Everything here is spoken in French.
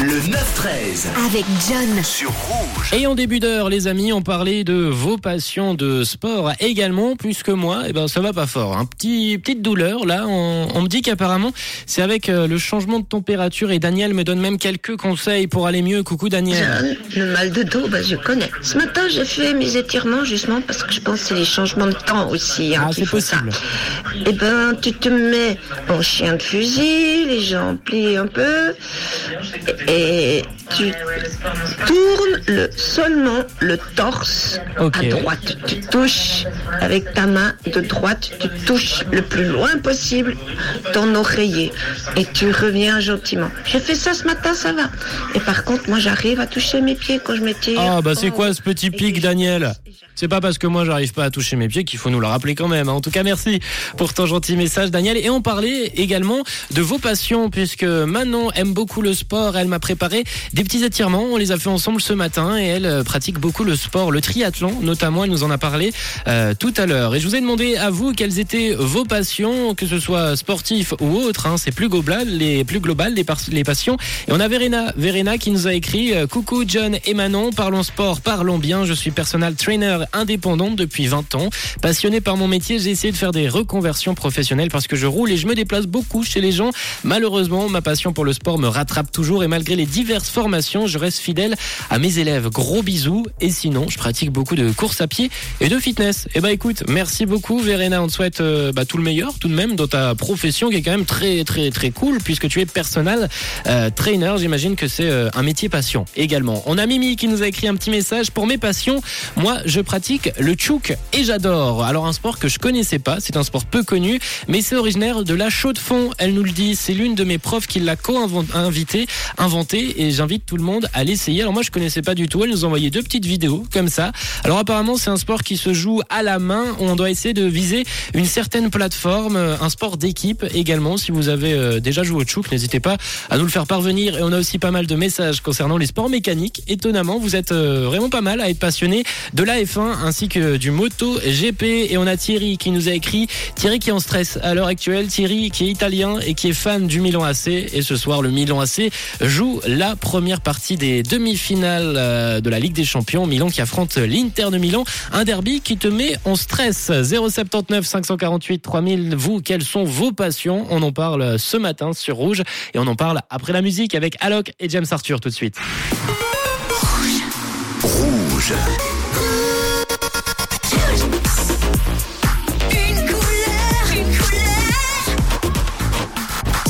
Le 9-13 avec John. sur Rouge. Et en début d'heure, les amis, on parlait de vos passions de sport également, puisque moi, eh ben, ça va pas fort. Un petit, petite douleur, là, on, on me dit qu'apparemment, c'est avec euh, le changement de température et Daniel me donne même quelques conseils pour aller mieux. Coucou Daniel. John, le mal de dos, bah, je connais. Ce matin, j'ai fait mes étirements justement parce que je pense que c'est les changements de temps aussi hein, Ah, qui c'est ça. possible. Eh ben, tu te mets en chien de fusil, les jambes pliées un peu, et tu tournes le, seulement le torse à droite. Tu touches avec ta main de droite, tu touches le plus loin possible ton oreiller et tu reviens gentiment. J'ai fait ça ce matin, ça va. Et par contre, moi, j'arrive à toucher mes pieds quand je m'étire. Ah bah c'est Oh. quoi ce petit pic Daniel? C'est pas parce que moi j'arrive pas à toucher mes pieds qu'il faut nous le rappeler quand même. hein. En tout cas merci pour ton gentil message Daniel. Et on parlait également de vos passions puisque Manon aime beaucoup le sport. Elle m'a préparé des petits étirements. On les a fait ensemble ce matin et elle euh, pratique beaucoup le sport, le triathlon notamment. Elle nous en a parlé euh, tout à l'heure. Et je vous ai demandé à vous quelles étaient vos passions, que ce soit sportif ou autre. hein. C'est plus global, les plus global les, passions. Et on a Verena, Verena qui nous a écrit euh, Coucou John et Manon, parlons sport, parlons bien. Je suis personal trainer indépendante depuis 20 ans. Passionné par mon métier, j'ai essayé de faire des reconversions professionnelles parce que je roule et je me déplace beaucoup chez les gens. Malheureusement, ma passion pour le sport me rattrape toujours et malgré les diverses formations, je reste fidèle à mes élèves. Gros bisous. Et sinon, je pratique beaucoup de course à pied et de fitness. Et bah écoute, merci beaucoup Verena. On te souhaite euh, bah, tout le meilleur tout de même dans ta profession qui est quand même très très très cool puisque tu es personal euh, trainer. J'imagine que c'est euh, un métier passion également. On a Mimi qui nous a écrit un petit message pour mes passions. Moi, je pratique le tchouk et j'adore. Alors un sport que je connaissais pas, c'est un sport peu connu, mais c'est originaire de la chaux de fond. Elle nous le dit, c'est l'une de mes profs qui l'a co-invité, inventé, et j'invite tout le monde à l'essayer. Alors moi, je connaissais pas du tout. Elle nous a envoyé deux petites vidéos comme ça. Alors apparemment, c'est un sport qui se joue à la main. On doit essayer de viser une certaine plateforme, euh, un sport d'équipe également. Si vous avez euh, déjà joué au tchouk, n'hésitez pas à nous le faire parvenir. Et on a aussi pas mal de messages concernant les sports mécaniques. Étonnamment, vous êtes euh, vraiment pas mal à être passionné de la F1 ainsi que du moto GP. Et on a Thierry qui nous a écrit, Thierry qui est en stress à l'heure actuelle, Thierry qui est italien et qui est fan du Milan AC. Et ce soir, le Milan AC joue la première partie des demi-finales euh, de la Ligue des Champions. Milan qui affronte l'Inter de Milan. Un derby qui te met en stress. 079 548 3000. Vous, quelles sont vos passions? On en parle ce matin sur Rouge et on en parle après la musique avec Alok et James Arthur tout de suite. Rouge. Une